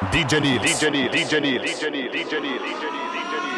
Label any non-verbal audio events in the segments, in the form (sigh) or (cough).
DJ Neal. DJ Neal. DJ Neal. DJ Neal. DJ Neal. DJ Neal.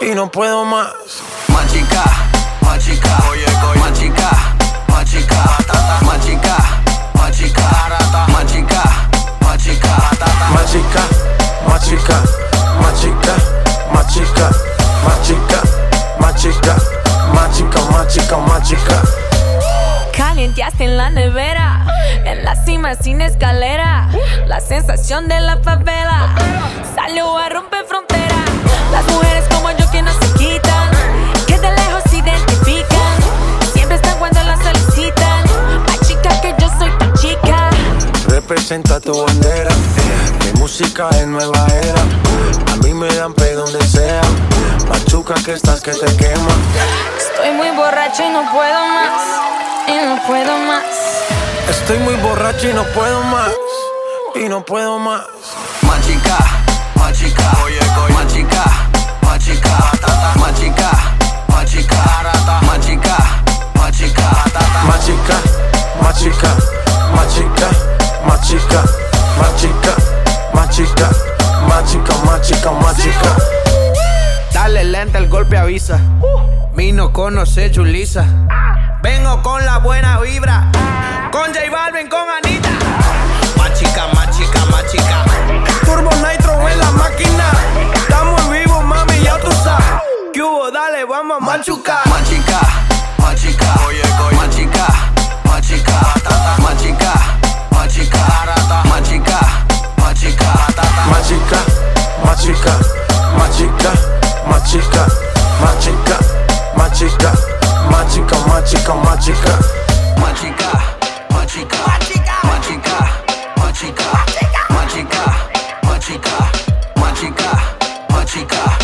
Y no puedo más. Machica, machica, machica, machica, machica, machica, machica, machica, machica, machica, machica, machica, machica, machica, machica, machica. Calienteaste en la nevera, en la cima sin escalera, la sensación de la favela. Salió a romper representa tu bandera. Eh, mi música es nueva era. A mí me dan pay donde sea. Machuca que estás que te quema. Estoy muy borracho y no puedo más. Y no puedo más. Estoy muy borracho y no puedo más. Y no puedo más. Machica, machica. Oye, oye. Machica, machica. Machica, machica. Machica, machica. Machica, machica. machica. machica más chica, más chica, más chica. Dale lenta, el golpe avisa. Vino conoce Julisa. Vengo con la buena vibra. Con J Balvin, con Anita. Más chica, más. Turbo Nitro en la máquina. Estamos vivos, mami, ya tú sabes. ¿Qué hubo? Dale, vamos a machucar. Más chica, más chica. Oye, oye. Más chica, más machica. Machica, machica. Machica, machica. Machica, machica. Machica, machica. Machica, machica, machica. Machica, machica, machica, machica, machica, machica, machica, machica, machica. J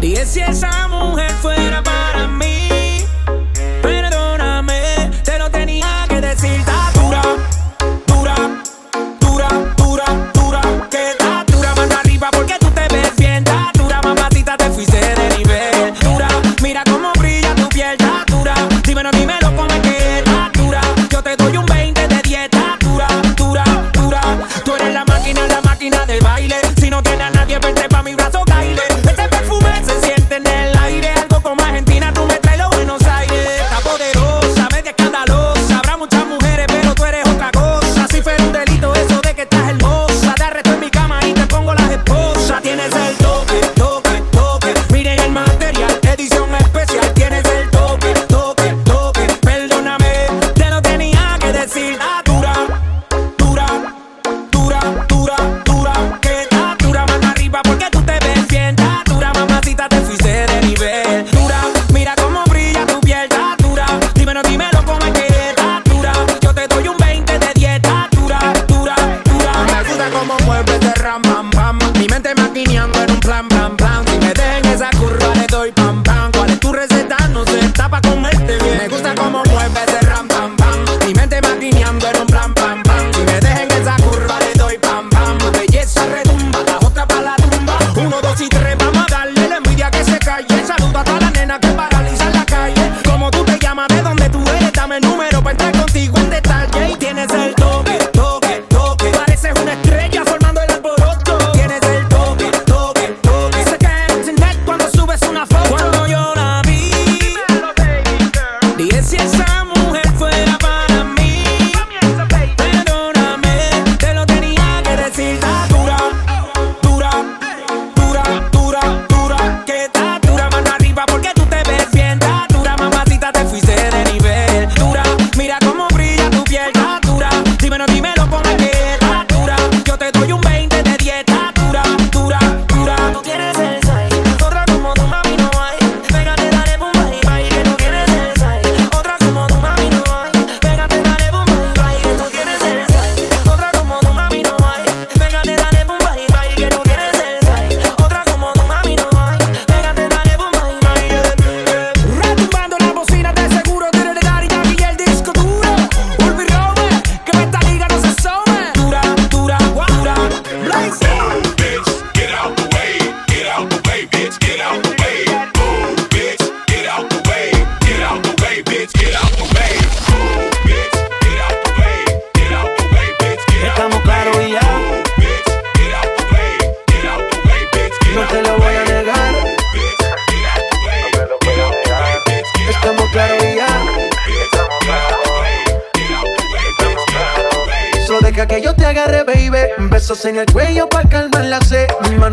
dije si esa mujer fuera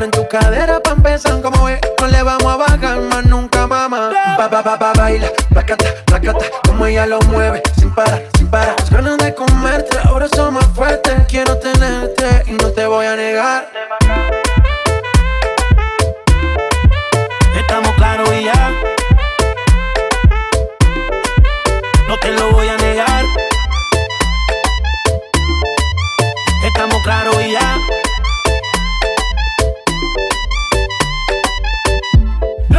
en tu cadera pa' empezar Como ve, no le vamos a bajar más nunca, mamá. Ba, ba, ba, ba, baila, placata, placata Como ella lo mueve, sin parar, sin parar. Las ganas de comerte, ahora son más fuertes. Quiero tenerte y no te voy a negar. Estamos claros y ya. No te lo voy a negar. Estamos claros y ya.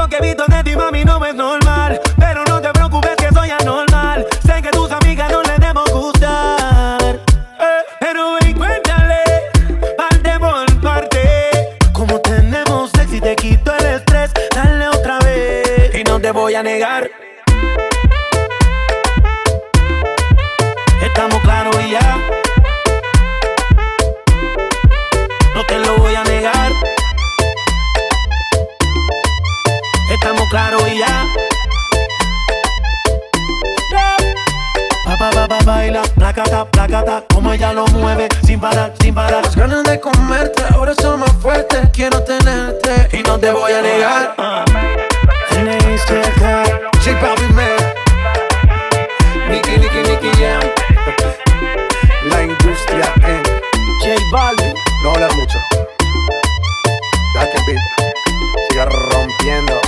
Que he visto de ti, mami, no es normal. Pero no te preocupes que soy anormal. Sé que tus amigas no les demos gustar. Eh, pero ven, cuéntale, parte por parte. Como tenemos sex y te quito el estrés, dale otra vez. Y no te voy a negar. Estamos claros y ya. No te lo voy a negar. claro y ya. Papá, papá, baila, placata, placata, como ella lo mueve, sin parar, sin parar. Las ganas de comerte ahora son más fuertes, quiero tenerte y no te voy a negar. She probably mad. Nicky, Nicky, Nicky Jam. La industria en J Balvin. No habla mucho. Date beat. Siga rompiendo.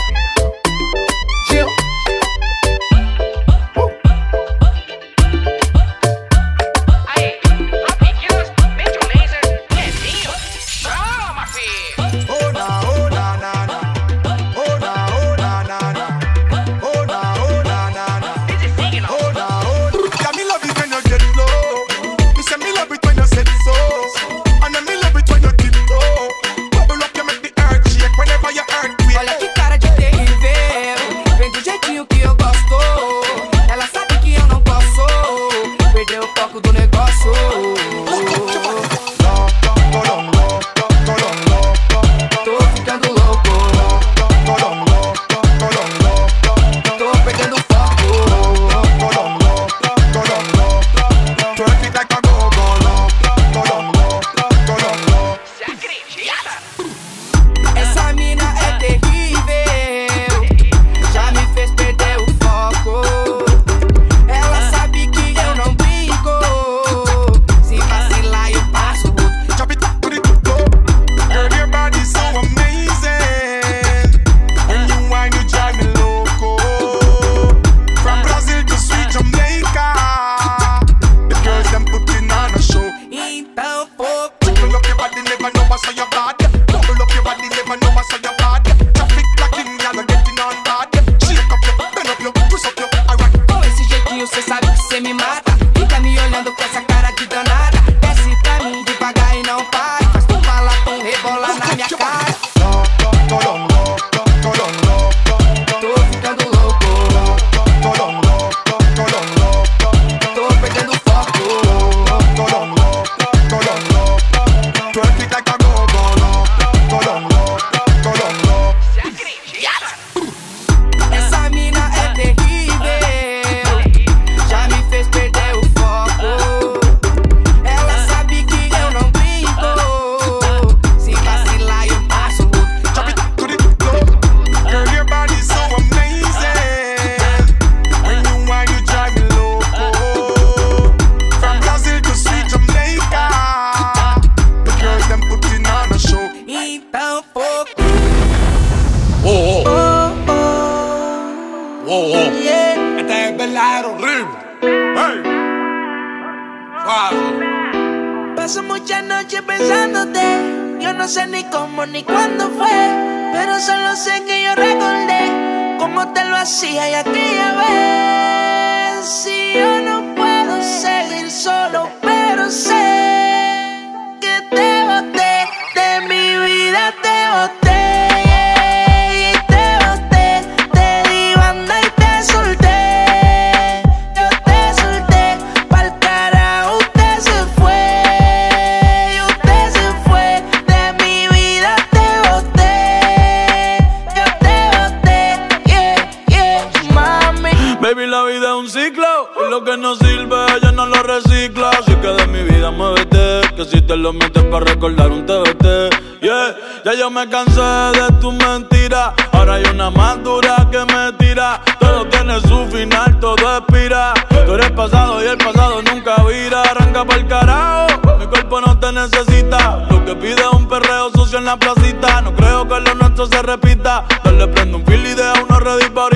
Y lo que no sirve ella no lo recicla. Así que de mi vida muévete Que si te lo metes para recordar un TBT Yeah, ya yo me cansé de tus mentiras Ahora hay una más dura que me tira. Todo tiene su final, todo expira. Tú eres pasado y el pasado nunca vira. Arranca pa'l carajo, mi cuerpo no te necesita. Lo que pide es un perreo sucio en la placita. No creo que lo nuestro se repita. Dale prendo un fil y deja uno ready para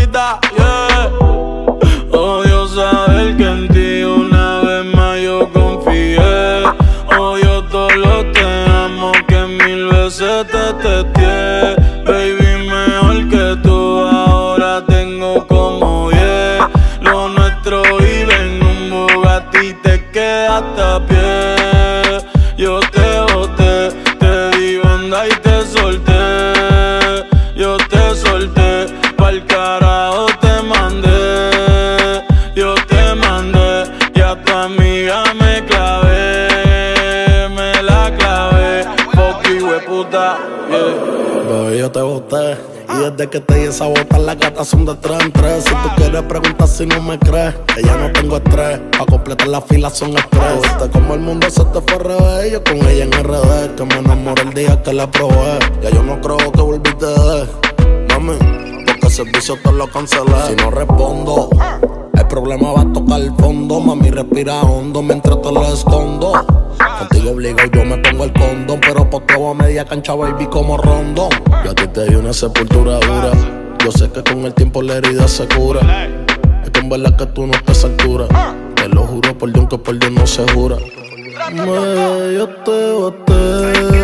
que te di esa bota, las gatas son de tres en tres. Si tú quieres preguntar si no me crees, que ya no tengo estrés. Pa' completar la fila son estrés. Viste como el mundo se te fue revés. Yo con ella en RD, que me enamoré el día que la probé. Ya yo no creo que volviste de Mami, porque el servicio te lo cancelé. Si no respondo, el problema va a tocar el fondo. Mami, respira hondo mientras te lo escondo. Contigo obligo yo me pongo el condón, pero poteo a media cancha, baby, como rondón. Yo a ti te di una sepultura dura. Yo sé que con el tiempo la herida se cura. Es que en verdad que tú no estás a altura. Te lo juro por Dios que por Dios no se jura. Me, yo te boté.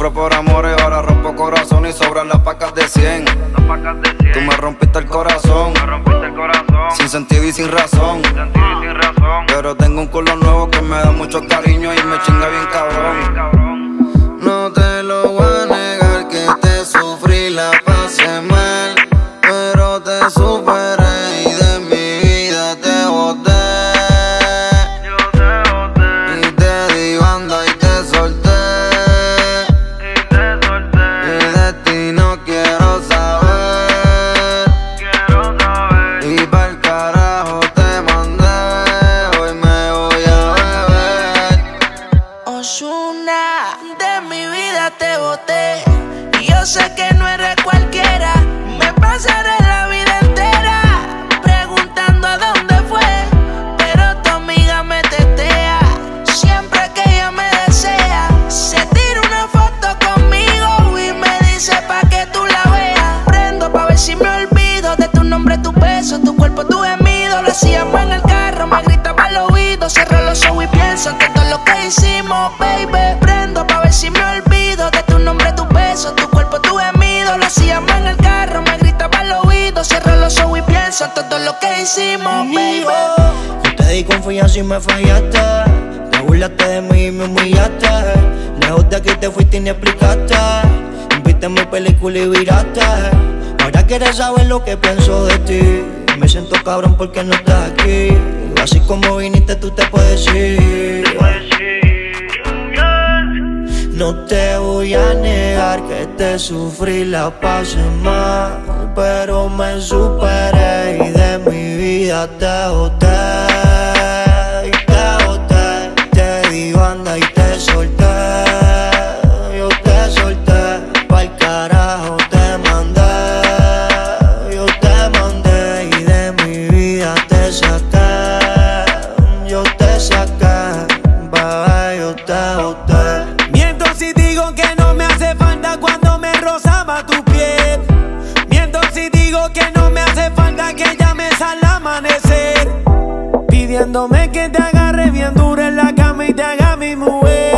Sufro por amores, pienso en todo lo que hicimos, baby. Prendo pa' ver si me olvido de tu nombre, tu beso, tu cuerpo, tu gemido. Lo hacíamos en el carro, me gritaba al oído. Cierro los ojos y pienso en todo lo que hicimos, baby. Yo te di confianza y me fallaste. Te burlaste de mí y me humillaste. Lejos de aquí te fuiste y ni explicaste. Viste mi película y viraste. Ahora quieres saber lo que pienso de ti. Me siento cabrón porque no estás aquí. Así como viniste, tú te puedes ir. No te voy a negar que te sufrí, la pasé mal, pero me superé y de mi vida te boté, away.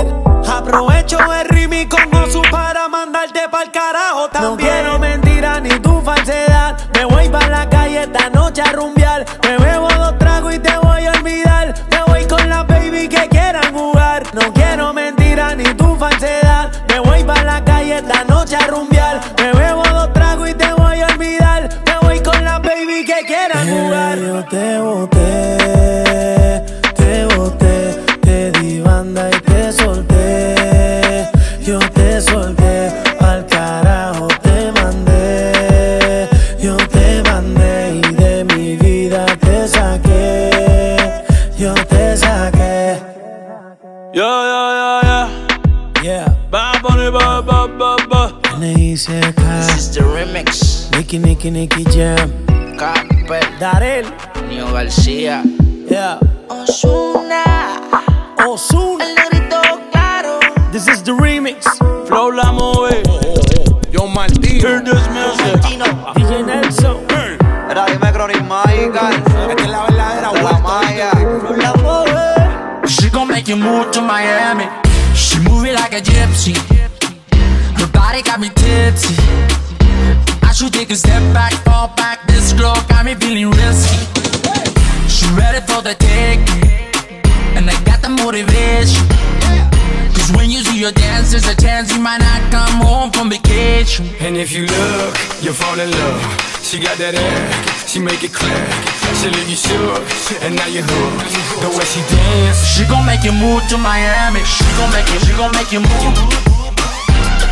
She make it clap. She leave you shook, and now you hooked. The way she dance, She gon' make you move to Miami. She gon' make you, she gon' make you move.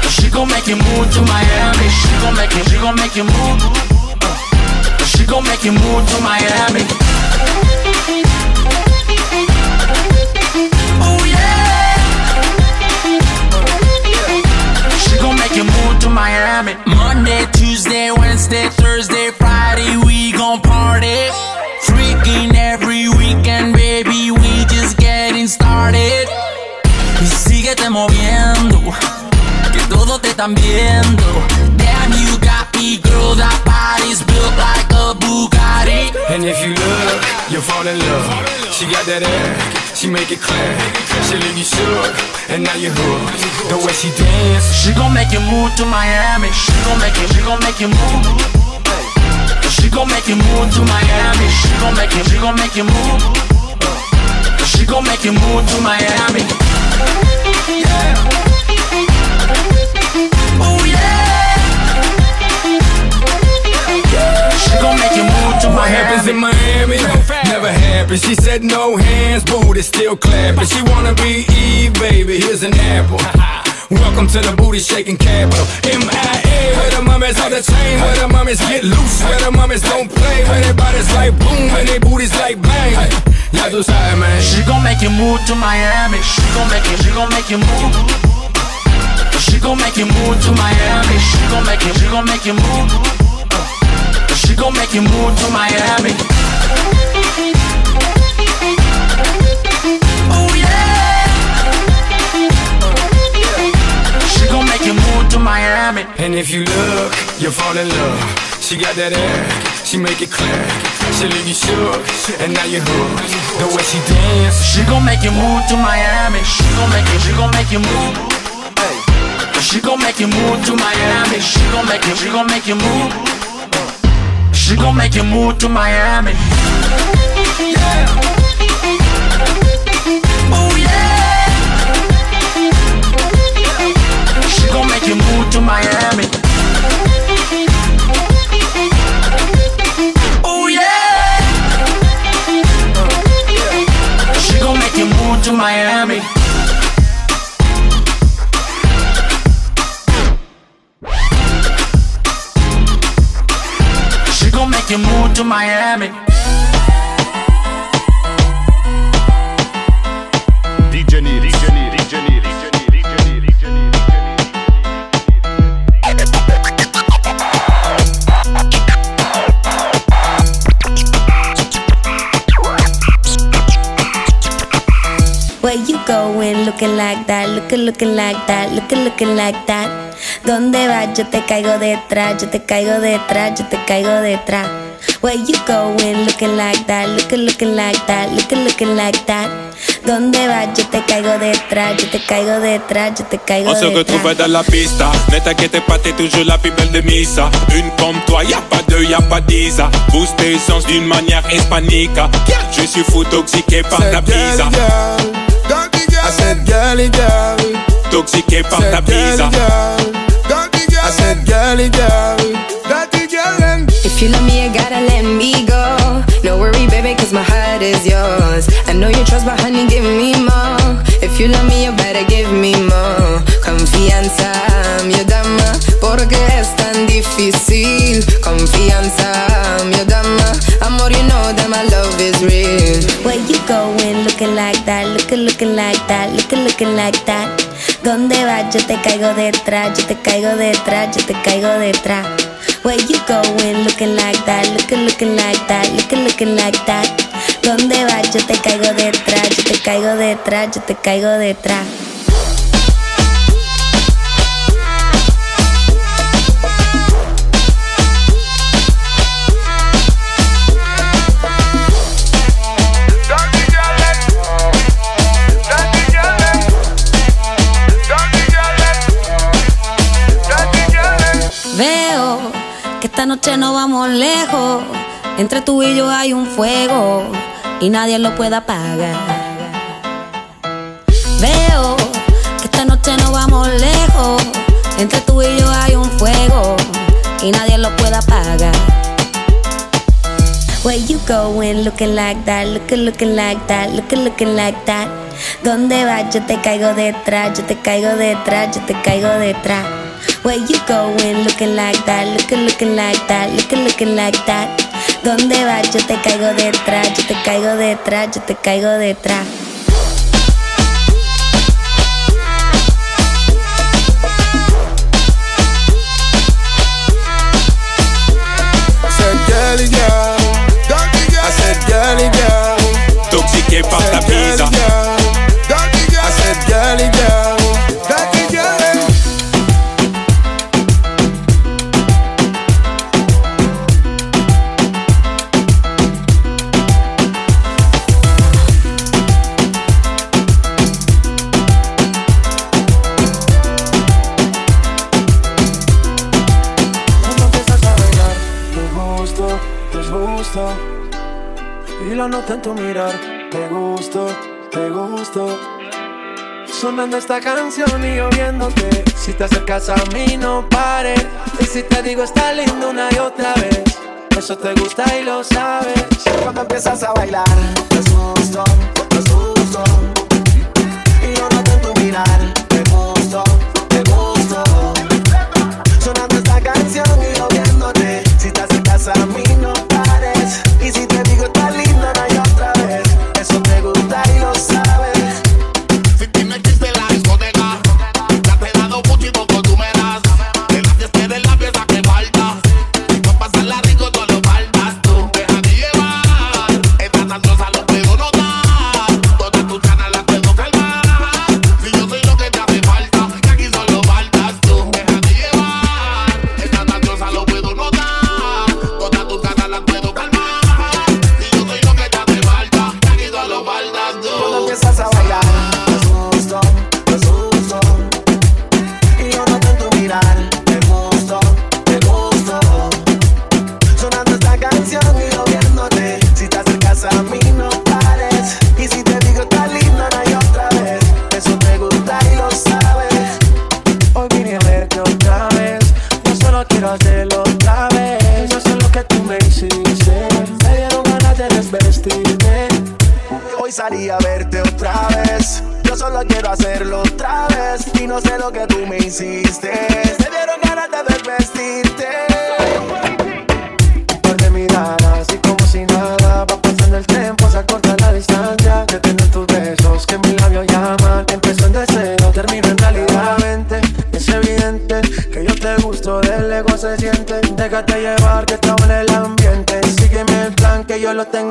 She gon' make you move to Miami. She gon' make you, she gon' make you move. She gon' make you move to Miami. Oh yeah. She gon' make you move to Miami. Monday, Tuesday, Wednesday, Thursday, gon' party. Freaking every weekend, baby, we just getting started. Y síguete moviendo, que todos te están viendo. Damn, you got me, girl, that body's built like a Bugatti. and if you look, you'll fall in love. She got that air, she make it clap. She leave you shook, and now you hooked. The way she dance, She gon' make you move to Miami. She gon' make you, she gon' make you move. She gon' make you move to Miami. She gon' make you, she gon' make you move. She gon' make you move to Miami. Oh yeah. She gon' make you move to What happens in Miami? Never happens. She said no hands, booty still clapping. She wanna be Eve, baby. Here's an apple. (laughs) Welcome to the booty shaking capital. MIA, where the mummies on the chain, where the mummies get loose, where the mummies don't play, where their bodies like boom and their booties like bang. Ya tú sabes, man. She gon' make you move to Miami. She gon' make you, she gon' make you move. She gon' make you move to Miami. She gon' make you, she gon' make you move. She gon' make you move to Miami. To Miami. And if you look, you'll fall in love. She got that air, she make it clap. She leave you shook, and now you hooked. The way she dance, She gon' make you move to Miami. She gon' make you, she gon' make you move. She gon' make you move to Miami. She gon' make you, she gon' make you move. She gon' make you move to Miami. Oh to Miami. Oh yeah. She gon' make you move to Miami. She gon' make you move to Miami. Going looking like that, looking, looking like that, looking, looking like that. ¿Dónde vas? Yo te caigo detrás, yo te caigo detrás, yo te caigo detrás. Where you going looking like that, looking, looking like that, looking, looking like that. ¿Dónde vas? Yo te caigo detrás, yo te caigo detrás, yo te caigo On se retrouve detrás. dans la pista Ne t'inquiète pas, t'es toujours la plus belle de Misa Une comme toi, y a pas deux, y a pas d'Isa Booste tes sens d'une manière hispanique Je suis fou toxiqué par ta bise I said, girly girl. Toxiqué par ta Said, girly bise girl. I said, girly girl. Dirty girl If you love me, you gotta let me go. No worry baby, 'cause my heart is yours. I know you trust, but honey, give me more. If you love me, you better give me more. Confianza, mi dama, porque es tan difícil. Confianza, mi dama, amor, you know that my love is real. Where you going looking like that, looking, like that, looking, looking like that. ¿Dónde vas? Yo te caigo detrás, yo te caigo detrás, yo te caigo detrás. Where you going looking like that, looking, looking like that, looking, looking like that. ¿Dónde vas? Yo te caigo detrás, yo te caigo detrás, yo te caigo detrás. Noche no vamos lejos. Entre tú y yo hay un fuego y nadie lo puede apagar. Veo que esta noche no vamos lejos. Entre tú y yo hay un fuego y nadie lo puede apagar. Where you going looking like that, looking, looking like that, looking, looking like that. ¿Dónde vas? Yo te caigo detrás, yo te caigo detrás, yo te caigo detrás. Where you going looking like that, looking, looking like that, looking, looking like that. ¿Dónde vas? Yo te caigo detrás, yo te caigo detrás, yo te caigo detrás. En tu mirar, te gusto, te gusto. Sonando esta canción y yo viéndote. Si te acercas a mí, no pares. Y si te digo, está lindo una y otra vez. Eso te gusta y lo sabes. Cuando empiezas a bailar, te gusto, te gusto. Y yo noto en tu mirar,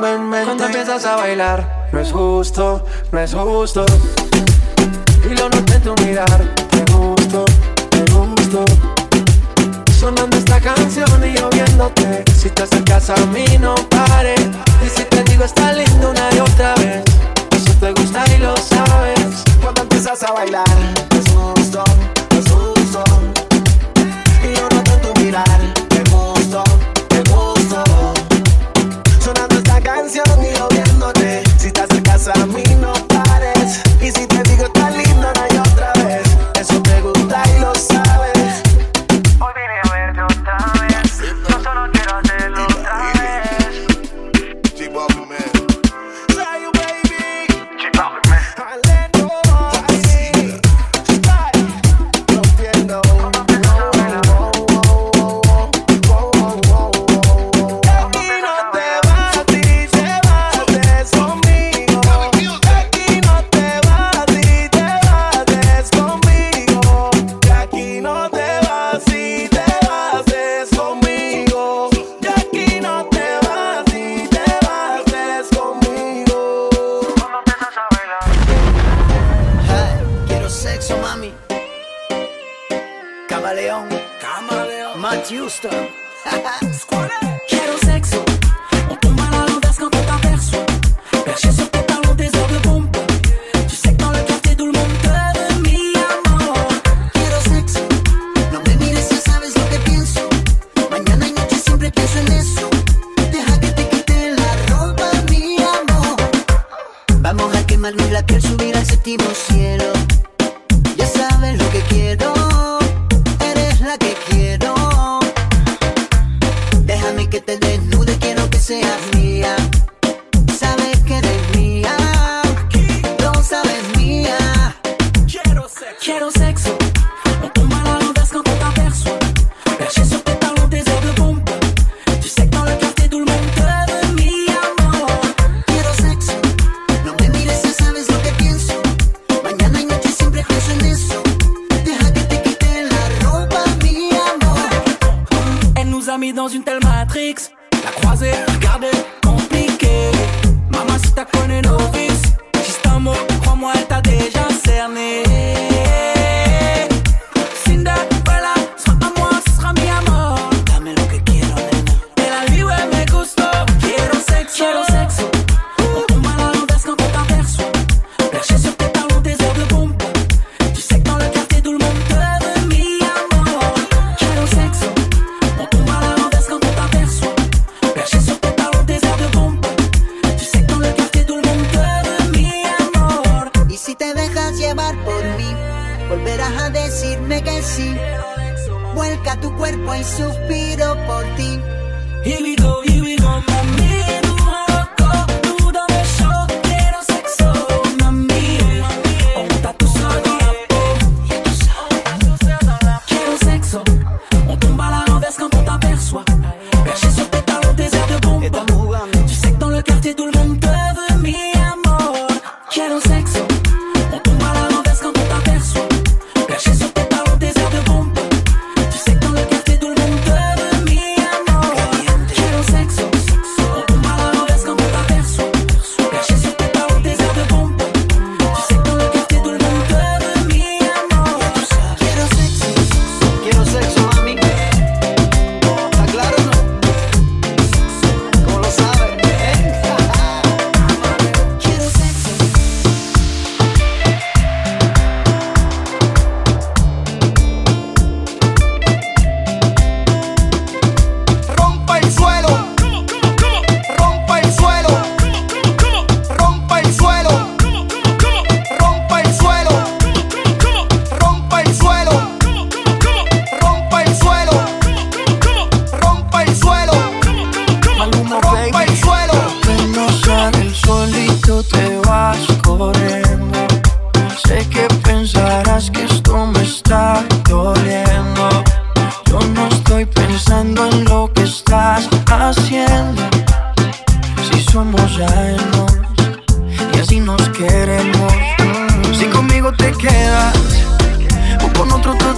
Cuando empiezas a bailar, no es justo, no es justo. Y lo noté en tu mirar, te gusto, te gusto. Sonando esta canción y yo viéndote. Si te acercas a mí, no pares. Y si te digo, está lindo una y otra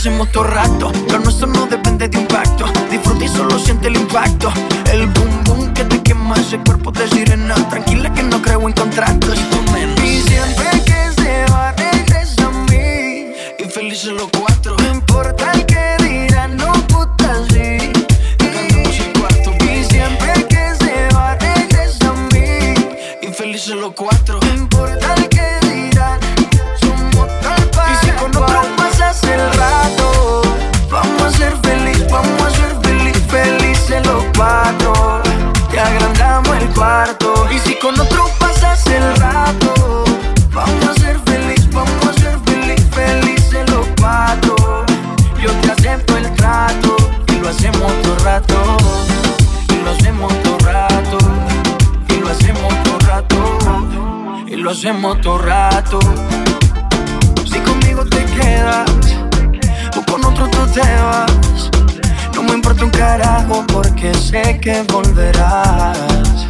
hacemos todo rato. Lo nuestro no depende de un pacto. Disfruta y solo siente el impacto. El boom boom que te quema ese cuerpo de sirena. Tranquila que no creo en contratos. Y tú menos con otro pasas el rato. Vamos a ser feliz, vamos a ser feliz, feliz en los patos. Yo te acepto el trato y lo hacemos todo rato. Y lo hacemos todo rato. Y lo hacemos todo rato. Y lo hacemos todo rato. Si conmigo te quedas o con otro tú te vas. No me importa un carajo porque sé que volverás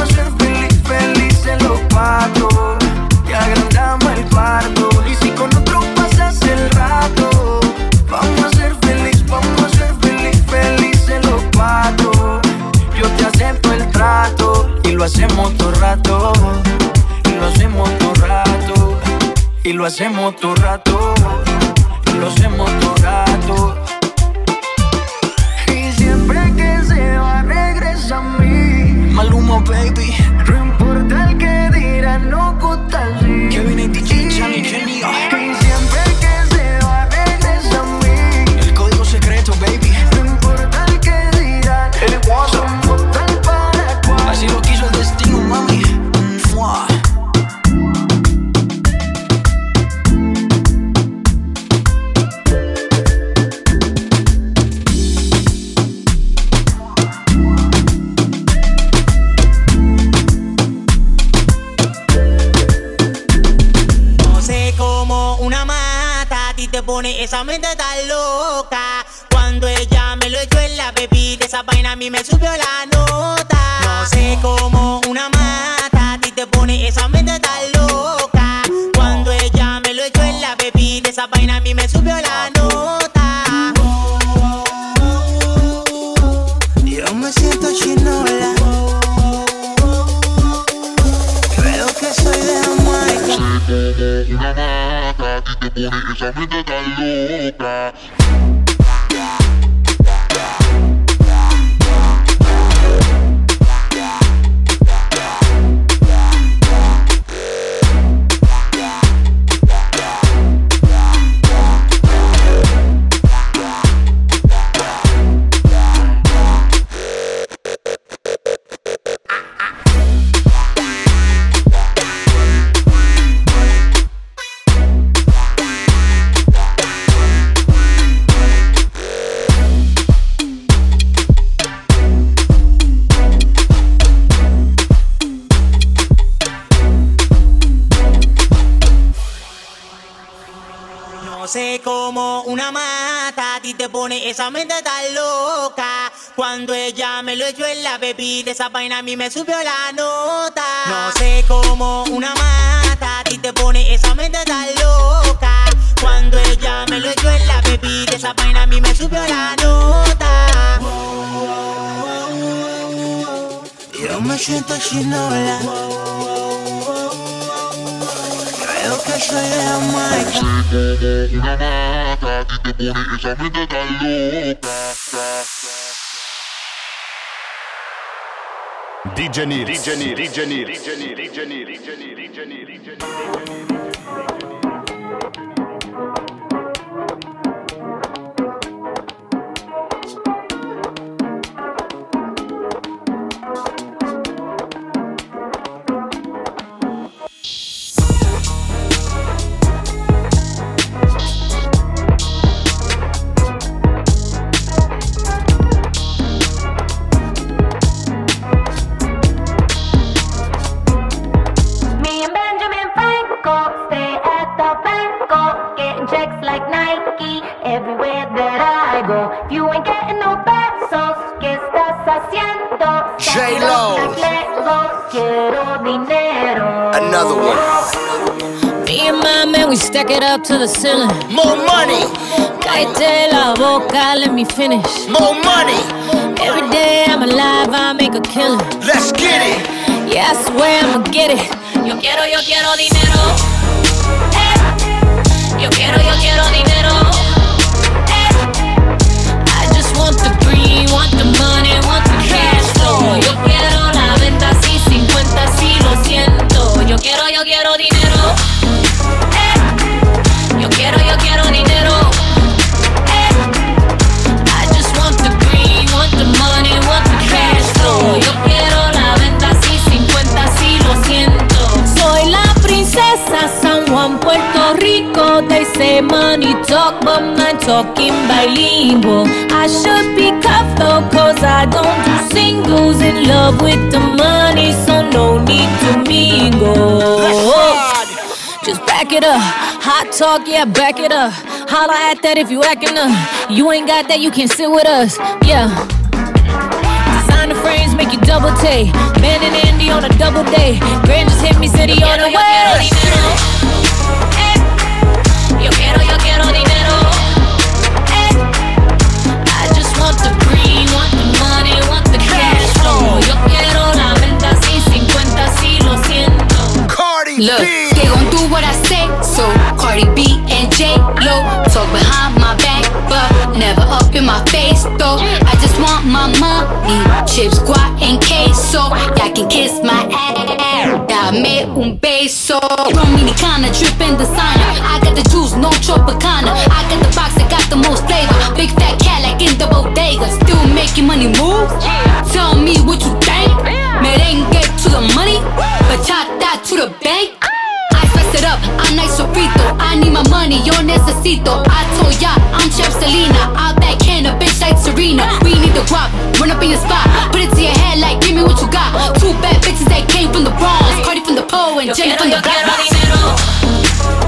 lo hacemos todo rato. Lo hacemos todo rato. Pone esa mente tan loca. Cuando ella me lo echó en la bebida, esa vaina a mí me subió la nota. No sé cómo una mata a ti te pone esa mente tan loca. Cuando ella me lo echó en la bebida, esa vaina a mí me subió la nota. Por eso me tratan loca. Pone esa mente tan loca. Cuando ella me lo echó en la bebida, esa vaina a mí me subió la nota. No sé cómo una mata a ti te pone esa mente tan loca. Cuando ella me lo echó en la bebida, esa vaina a mí me subió la nota. Yo me siento chinola. Creo que soy de Jamaica. que pone esa mente tan loca. DJ Nils. DJ Nils. DJ Nils. DJ Nils. DJ Nils. DJ Nils. DJ Nils. Man, it up to the ceiling. More money. Cállate la boca, let me finish. More money. Every day I'm alive, I make a killing. Let's get it. Yeah, I swear I'ma get it. Yo quiero, yo quiero dinero. Eh. Yo quiero, yo quiero dinero. Eh. I just want the green, want the money, want the cash flow. Yo quiero la venta así, 50 sí, talk, but mine talking bilingual. I should be though, cause I don't do singles. In love with the money, so no need to mingle. Just back it up. Hot talk, yeah, back it up. Holla at that if you acting up. You ain't got that, you can sit with us. Yeah. Designer frames make you double take. Man and Andy on a double day. Grand just hit me, city on the way. Look, they gon' do what I say. So Cardi B and J Lo talk behind my back, but never up in my face though. I just want my money, chips, guac and queso. Y'all can kiss my ass. Dame un beso. Dominicana dripping designer. I got the juice, no Tropicana. I got the box that got the most flavor. Big fat cat like in the bodega. Still making money move. Tell me what you think. Merengue to the money, bachata to the bank. I spice it up, I'm nice sofrito. I need my money, yo necesito. I told ya, I'm Chef Selena. I backhand a bitch like Serena. We need the guap, run up in your spot. Put it to your head like, give me what you got. Two bad bitches that came from the Bronx. Cardi from the pole and Jenny from the yo quiero block. dinero.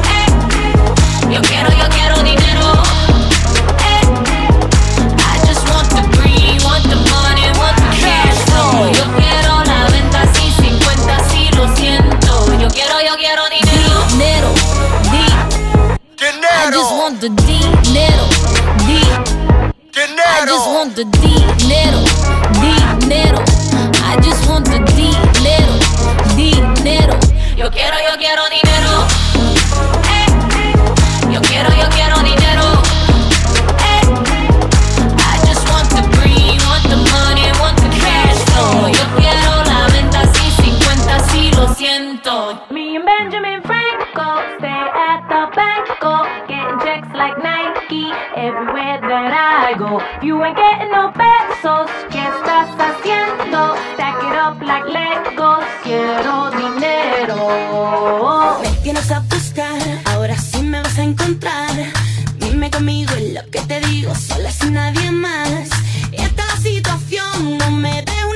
Eh. Yo quiero, yo quiero dinero. Eh. I just want the green, want the money, want the cash flow. Yo quiero la venta sin 50, sí lo siento. Yo quiero, yo quiero dinero. Dinero, di. I just want the dinero, di. I just want the dinero, dinero. I just want the dinero, dinero. Yo quiero, yo quiero dinero. That I go. If you ain't getting no pesos, ¿qué estás haciendo? Stack it up like Legos, quiero dinero. Me tienes a buscar, ahora sí me vas a encontrar. Dime conmigo en lo que te digo, sola sin nadie más. Esta situación, no me des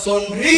será